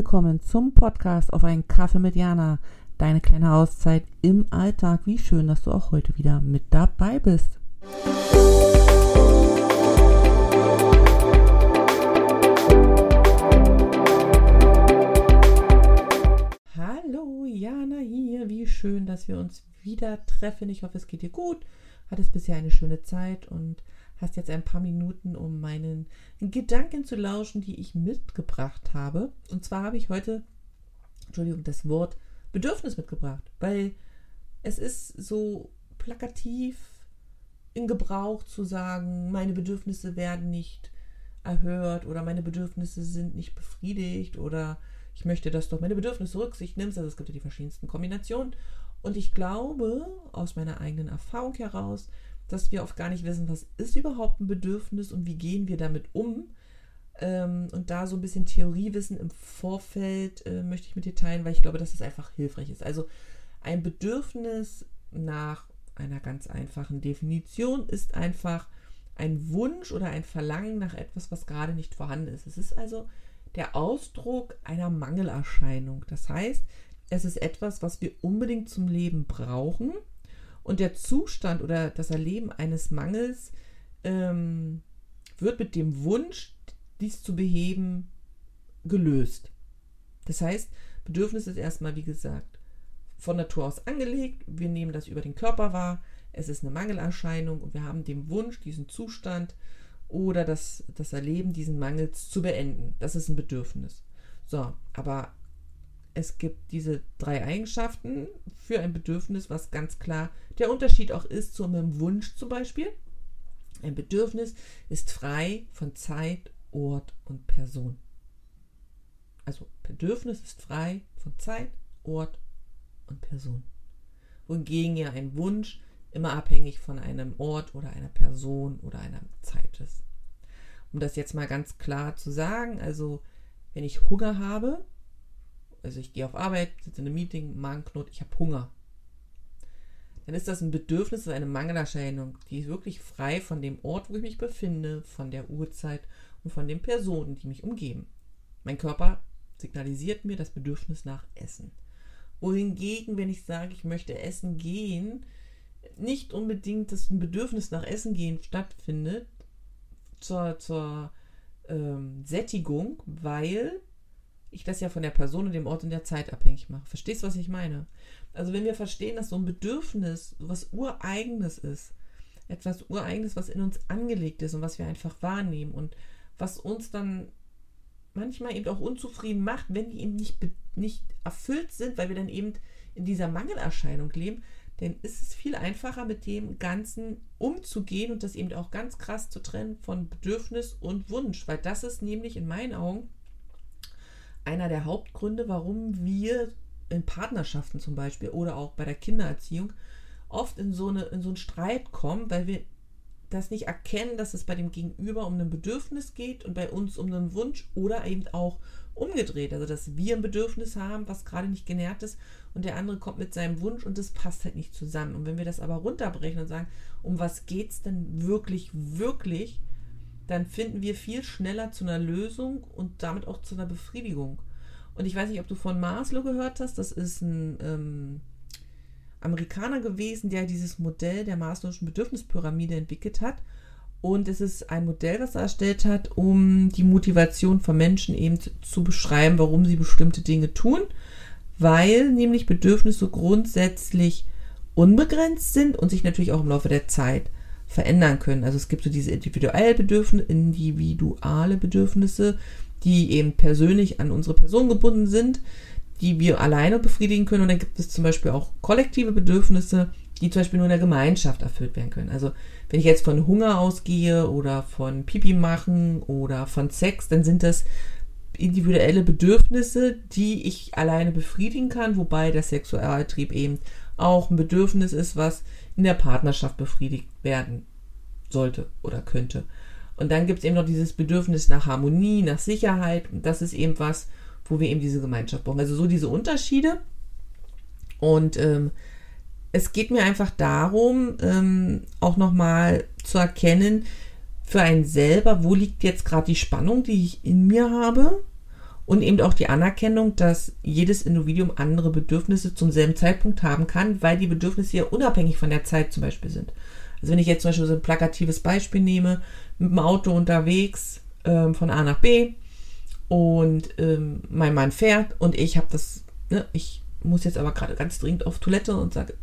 Willkommen zum Podcast auf einen Kaffee mit Jana. Deine kleine Auszeit im Alltag. Wie schön, dass du auch heute wieder mit dabei bist. Hallo, Jana hier. Wie schön, dass wir uns wieder treffen. Ich hoffe, es geht dir gut. Hattest bisher eine schöne Zeit und hast jetzt ein paar Minuten, um meinen Gedanken zu lauschen, die ich mitgebracht habe. Und zwar habe ich heute, Entschuldigung, das Wort Bedürfnis mitgebracht, weil es ist so plakativ in Gebrauch zu sagen, meine Bedürfnisse werden nicht erhört oder meine Bedürfnisse sind nicht befriedigt oder ich möchte, dass du meine Bedürfnisse Rücksicht nimmst. Also es gibt ja die verschiedensten Kombinationen. Und ich glaube, aus meiner eigenen Erfahrung heraus, dass wir oft gar nicht wissen, was ist überhaupt ein Bedürfnis und wie gehen wir damit um. Ähm, und da so ein bisschen Theoriewissen im Vorfeld äh, möchte ich mit dir teilen, weil ich glaube, dass es einfach hilfreich ist. Also ein Bedürfnis nach einer ganz einfachen Definition ist einfach ein Wunsch oder ein Verlangen nach etwas, was gerade nicht vorhanden ist. Es ist also der Ausdruck einer Mangelerscheinung. Das heißt, es ist etwas, was wir unbedingt zum Leben brauchen, und der Zustand oder das Erleben eines Mangels ähm, wird mit dem Wunsch, dies zu beheben, gelöst. Das heißt, Bedürfnis ist erstmal, wie gesagt, von Natur aus angelegt. Wir nehmen das über den Körper wahr. Es ist eine Mangelerscheinung und wir haben den Wunsch, diesen Zustand oder das, das Erleben diesen Mangels zu beenden. Das ist ein Bedürfnis. So, aber es gibt diese drei Eigenschaften für ein Bedürfnis, was ganz klar der Unterschied auch ist zu einem Wunsch zum Beispiel. Ein Bedürfnis ist frei von Zeit, Ort und Person. Also Bedürfnis ist frei von Zeit, Ort und Person. Wohingegen ja ein Wunsch immer abhängig von einem Ort oder einer Person oder einer Zeit ist. Um das jetzt mal ganz klar zu sagen, also wenn ich Hunger habe, also ich gehe auf Arbeit, sitze in einem Meeting, Magenknot, ich habe Hunger. Dann ist das ein Bedürfnis, eine Mangelerscheinung, die ist wirklich frei von dem Ort, wo ich mich befinde, von der Uhrzeit und von den Personen, die mich umgeben. Mein Körper signalisiert mir das Bedürfnis nach Essen. Wohingegen, wenn ich sage, ich möchte essen gehen, nicht unbedingt das Bedürfnis nach Essen gehen stattfindet zur, zur ähm, Sättigung, weil ich das ja von der Person und dem Ort und der Zeit abhängig mache. Verstehst du, was ich meine? Also wenn wir verstehen, dass so ein Bedürfnis was Ureigenes ist, etwas Ureigenes, was in uns angelegt ist und was wir einfach wahrnehmen und was uns dann manchmal eben auch unzufrieden macht, wenn die eben nicht, nicht erfüllt sind, weil wir dann eben in dieser Mangelerscheinung leben, dann ist es viel einfacher, mit dem Ganzen umzugehen und das eben auch ganz krass zu trennen von Bedürfnis und Wunsch, weil das ist nämlich in meinen Augen einer der Hauptgründe, warum wir in Partnerschaften zum Beispiel oder auch bei der Kindererziehung oft in so, eine, in so einen Streit kommen, weil wir das nicht erkennen, dass es bei dem Gegenüber um ein Bedürfnis geht und bei uns um einen Wunsch oder eben auch umgedreht. Also, dass wir ein Bedürfnis haben, was gerade nicht genährt ist und der andere kommt mit seinem Wunsch und das passt halt nicht zusammen. Und wenn wir das aber runterbrechen und sagen, um was geht es denn wirklich, wirklich, dann finden wir viel schneller zu einer Lösung und damit auch zu einer Befriedigung. Und ich weiß nicht, ob du von Maslow gehört hast. Das ist ein ähm, Amerikaner gewesen, der dieses Modell der Maslow'schen Bedürfnispyramide entwickelt hat. Und es ist ein Modell, was er erstellt hat, um die Motivation von Menschen eben zu beschreiben, warum sie bestimmte Dinge tun. Weil nämlich Bedürfnisse grundsätzlich unbegrenzt sind und sich natürlich auch im Laufe der Zeit verändern können. Also es gibt so diese individuelle Bedürfnisse, individuelle Bedürfnisse, die eben persönlich an unsere Person gebunden sind, die wir alleine befriedigen können. Und dann gibt es zum Beispiel auch kollektive Bedürfnisse, die zum Beispiel nur in der Gemeinschaft erfüllt werden können. Also wenn ich jetzt von Hunger ausgehe oder von Pipi machen oder von Sex, dann sind das individuelle Bedürfnisse, die ich alleine befriedigen kann, wobei der Sexualtrieb eben auch ein Bedürfnis ist, was in der Partnerschaft befriedigt werden sollte oder könnte. Und dann gibt es eben noch dieses Bedürfnis nach Harmonie, nach Sicherheit. Und das ist eben was, wo wir eben diese Gemeinschaft brauchen. Also so diese Unterschiede. Und ähm, es geht mir einfach darum, ähm, auch nochmal zu erkennen, für einen selber, wo liegt jetzt gerade die Spannung, die ich in mir habe Und eben auch die Anerkennung, dass jedes Individuum andere Bedürfnisse zum selben Zeitpunkt haben kann, weil die Bedürfnisse ja unabhängig von der Zeit zum Beispiel sind. Also wenn ich jetzt zum Beispiel so ein plakatives Beispiel nehme, mit dem Auto unterwegs ähm, von A nach B und ähm, mein Mann fährt und ich habe das, ne, ich muss jetzt aber gerade ganz dringend auf Toilette und sage,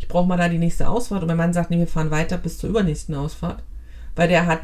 ich brauche mal da die nächste Ausfahrt. Und mein Mann sagt, nee, wir fahren weiter bis zur übernächsten Ausfahrt, weil der hat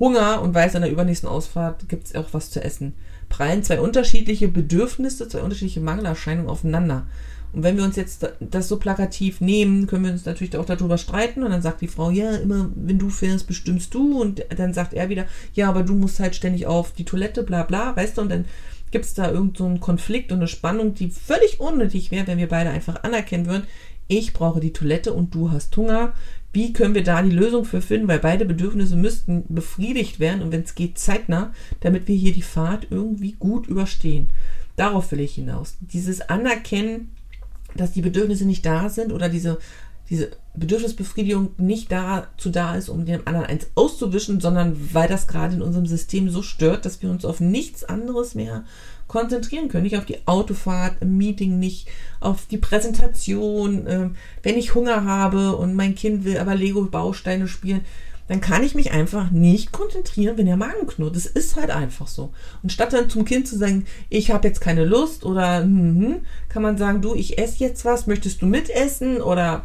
Hunger und weiß, an der übernächsten Ausfahrt gibt es auch was zu essen. Prallen zwei unterschiedliche Bedürfnisse, zwei unterschiedliche Mangelerscheinungen aufeinander. Und wenn wir uns jetzt das so plakativ nehmen, können wir uns natürlich auch darüber streiten. Und dann sagt die Frau, ja, immer wenn du fährst, bestimmst du. Und dann sagt er wieder, ja, aber du musst halt ständig auf die Toilette, bla bla, weißt du? Und dann gibt es da irgendeinen so Konflikt und eine Spannung, die völlig unnötig wäre, wenn wir beide einfach anerkennen würden, ich brauche die Toilette und du hast Hunger. Wie können wir da die Lösung für finden? Weil beide Bedürfnisse müssten befriedigt werden und wenn es geht, zeitnah, damit wir hier die Fahrt irgendwie gut überstehen. Darauf will ich hinaus. Dieses Anerkennen, dass die Bedürfnisse nicht da sind oder diese, diese Bedürfnisbefriedigung nicht dazu da ist, um dem anderen eins auszuwischen, sondern weil das gerade in unserem System so stört, dass wir uns auf nichts anderes mehr konzentrieren können. Nicht auf die Autofahrt, im Meeting, nicht auf die Präsentation. Äh, wenn ich Hunger habe und mein Kind will aber Lego-Bausteine spielen, dann kann ich mich einfach nicht konzentrieren, wenn der Magen knurrt. Das ist halt einfach so. Und statt dann zum Kind zu sagen, ich habe jetzt keine Lust oder hm, hm, kann man sagen, du, ich esse jetzt was, möchtest du mitessen oder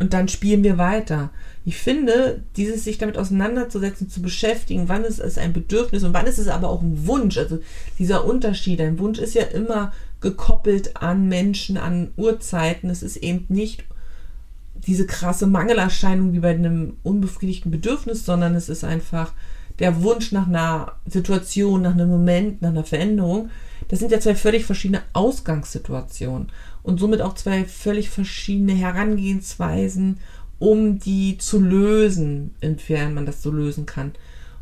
und dann spielen wir weiter. Ich finde, dieses sich damit auseinanderzusetzen, zu beschäftigen, wann ist es ein Bedürfnis und wann ist es aber auch ein Wunsch. Also dieser Unterschied, ein Wunsch ist ja immer gekoppelt an Menschen, an Uhrzeiten. Es ist eben nicht diese krasse Mangelerscheinung wie bei einem unbefriedigten Bedürfnis, sondern es ist einfach der Wunsch nach einer Situation, nach einem Moment, nach einer Veränderung. Das sind ja zwei völlig verschiedene Ausgangssituationen und somit auch zwei völlig verschiedene Herangehensweisen, um die zu lösen, inwiefern man das so lösen kann.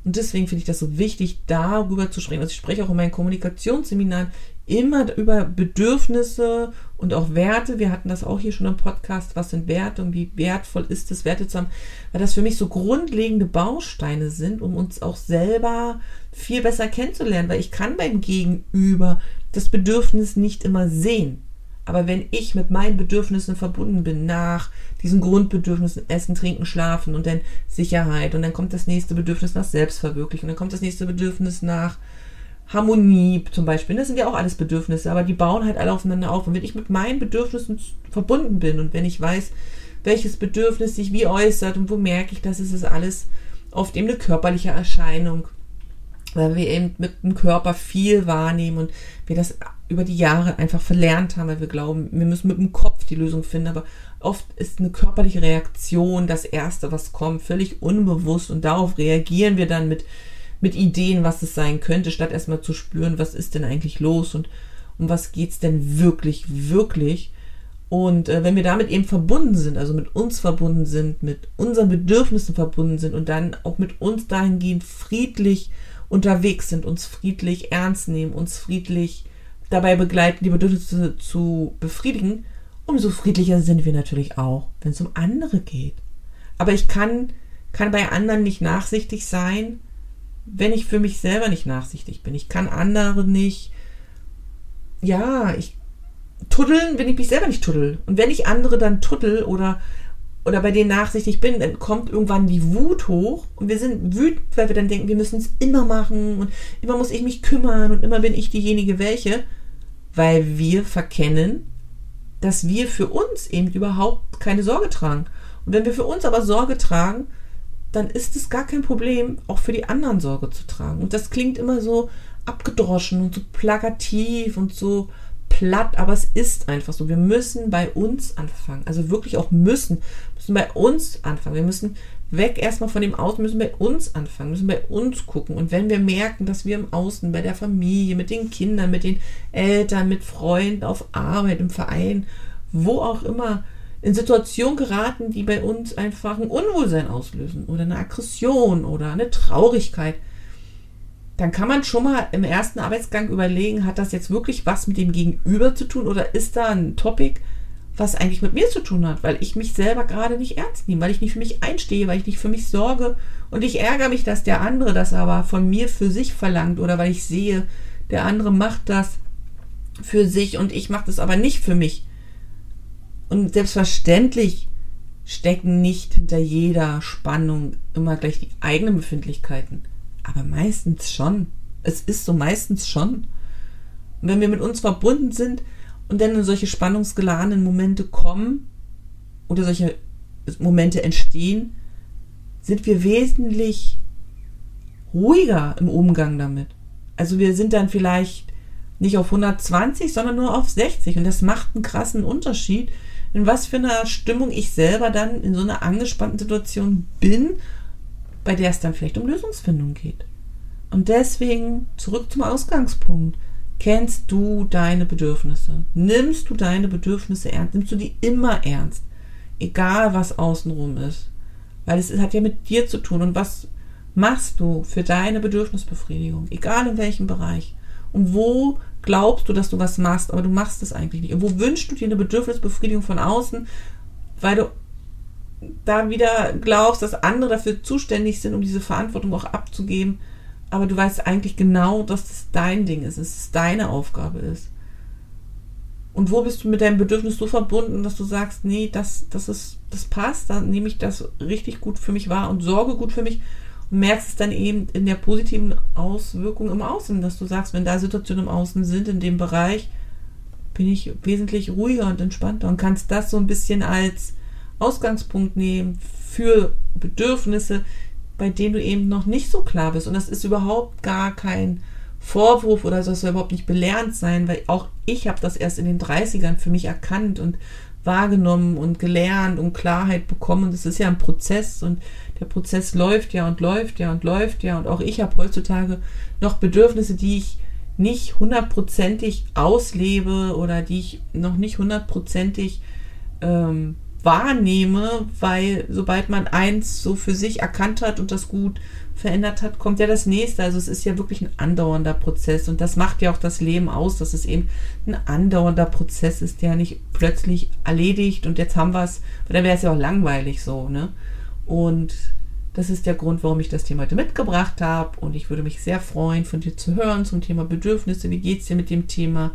Und deswegen finde ich das so wichtig, darüber zu sprechen. Also ich spreche auch in meinen Kommunikationsseminaren immer über Bedürfnisse und auch Werte. Wir hatten das auch hier schon im Podcast. Was sind Werte und wie wertvoll ist es, Werte zu haben? Weil das für mich so grundlegende Bausteine sind, um uns auch selber viel besser kennenzulernen. Weil ich kann beim Gegenüber das Bedürfnis nicht immer sehen. Aber wenn ich mit meinen Bedürfnissen verbunden bin, nach diesen Grundbedürfnissen, Essen, Trinken, Schlafen und dann Sicherheit und dann kommt das nächste Bedürfnis nach Selbstverwirklichung, dann kommt das nächste Bedürfnis nach Harmonie zum Beispiel. Das sind ja auch alles Bedürfnisse, aber die bauen halt alle aufeinander auf. Und wenn ich mit meinen Bedürfnissen verbunden bin und wenn ich weiß, welches Bedürfnis sich wie äußert und wo merke ich, dass es ist alles oft eben eine körperliche Erscheinung, weil wir eben mit dem Körper viel wahrnehmen und wir das über die Jahre einfach verlernt haben, weil wir glauben, wir müssen mit dem Kopf die Lösung finden. Aber oft ist eine körperliche Reaktion das Erste, was kommt, völlig unbewusst. Und darauf reagieren wir dann mit, mit Ideen, was es sein könnte, statt erstmal zu spüren, was ist denn eigentlich los und um was geht's denn wirklich, wirklich. Und äh, wenn wir damit eben verbunden sind, also mit uns verbunden sind, mit unseren Bedürfnissen verbunden sind und dann auch mit uns dahingehend friedlich unterwegs sind, uns friedlich ernst nehmen, uns friedlich dabei begleiten, die Bedürfnisse zu befriedigen, umso friedlicher sind wir natürlich auch, wenn es um andere geht. Aber ich kann, kann bei anderen nicht nachsichtig sein, wenn ich für mich selber nicht nachsichtig bin. Ich kann andere nicht, ja, ich tuddeln, wenn ich mich selber nicht tuddel. Und wenn ich andere dann tuddel oder, oder bei denen nachsichtig bin, dann kommt irgendwann die Wut hoch und wir sind wütend, weil wir dann denken, wir müssen es immer machen und immer muss ich mich kümmern und immer bin ich diejenige welche weil wir verkennen, dass wir für uns eben überhaupt keine Sorge tragen. Und wenn wir für uns aber Sorge tragen, dann ist es gar kein Problem, auch für die anderen Sorge zu tragen. Und das klingt immer so abgedroschen und so plakativ und so platt, aber es ist einfach so. Wir müssen bei uns anfangen. Also wirklich auch müssen. Müssen bei uns anfangen. Wir müssen weg erstmal von dem Außen, müssen bei uns anfangen, müssen bei uns gucken. Und wenn wir merken, dass wir im Außen, bei der Familie, mit den Kindern, mit den Eltern, mit Freunden, auf Arbeit, im Verein, wo auch immer, in Situationen geraten, die bei uns einfach ein Unwohlsein auslösen oder eine Aggression oder eine Traurigkeit, dann kann man schon mal im ersten Arbeitsgang überlegen, hat das jetzt wirklich was mit dem Gegenüber zu tun oder ist da ein Topic, was eigentlich mit mir zu tun hat, weil ich mich selber gerade nicht ernst nehme, weil ich nicht für mich einstehe, weil ich nicht für mich sorge und ich ärgere mich, dass der andere das aber von mir für sich verlangt oder weil ich sehe, der andere macht das für sich und ich mache das aber nicht für mich. Und selbstverständlich stecken nicht hinter jeder Spannung immer gleich die eigenen Befindlichkeiten. Aber meistens schon. Es ist so meistens schon. Und wenn wir mit uns verbunden sind und dann in solche spannungsgeladenen Momente kommen oder solche Momente entstehen, sind wir wesentlich ruhiger im Umgang damit. Also wir sind dann vielleicht nicht auf 120, sondern nur auf 60 und das macht einen krassen Unterschied, in was für einer Stimmung ich selber dann in so einer angespannten Situation bin, bei der es dann vielleicht um Lösungsfindung geht. Und deswegen zurück zum Ausgangspunkt. Kennst du deine Bedürfnisse? Nimmst du deine Bedürfnisse ernst? Nimmst du die immer ernst? Egal was außenrum ist. Weil es hat ja mit dir zu tun. Und was machst du für deine Bedürfnisbefriedigung? Egal in welchem Bereich. Und wo glaubst du, dass du was machst, aber du machst es eigentlich nicht. Und wo wünschst du dir eine Bedürfnisbefriedigung von außen, weil du da wieder glaubst, dass andere dafür zuständig sind, um diese Verantwortung auch abzugeben, aber du weißt eigentlich genau, dass es dein Ding ist, dass es deine Aufgabe ist. Und wo bist du mit deinem Bedürfnis so verbunden, dass du sagst, nee, das, das ist, das passt, dann nehme ich das richtig gut für mich wahr und sorge gut für mich und merkst es dann eben in der positiven Auswirkung im Außen, dass du sagst, wenn da Situationen im Außen sind, in dem Bereich, bin ich wesentlich ruhiger und entspannter und kannst das so ein bisschen als Ausgangspunkt nehmen für Bedürfnisse, bei denen du eben noch nicht so klar bist. Und das ist überhaupt gar kein Vorwurf oder soll überhaupt nicht belernt sein, weil auch ich habe das erst in den 30ern für mich erkannt und wahrgenommen und gelernt und Klarheit bekommen. Und es ist ja ein Prozess und der Prozess läuft ja und läuft ja und läuft ja. Und auch ich habe heutzutage noch Bedürfnisse, die ich nicht hundertprozentig auslebe oder die ich noch nicht hundertprozentig ähm, wahrnehme, weil sobald man eins so für sich erkannt hat und das gut verändert hat, kommt ja das nächste. Also es ist ja wirklich ein andauernder Prozess und das macht ja auch das Leben aus, dass es eben ein andauernder Prozess ist, der nicht plötzlich erledigt und jetzt haben wir es, weil dann wäre es ja auch langweilig so, ne? Und das ist der Grund, warum ich das Thema heute mitgebracht habe. Und ich würde mich sehr freuen, von dir zu hören zum Thema Bedürfnisse. Wie geht es dir mit dem Thema?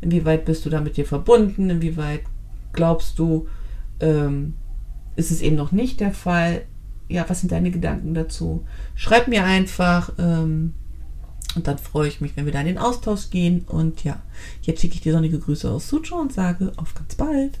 Inwieweit bist du da mit dir verbunden? Inwieweit glaubst du, ähm, ist es eben noch nicht der Fall? Ja, was sind deine Gedanken dazu? Schreib mir einfach. Ähm, und dann freue ich mich, wenn wir da in den Austausch gehen. Und ja, jetzt schicke ich dir sonnige Grüße aus Sucho und sage auf ganz bald.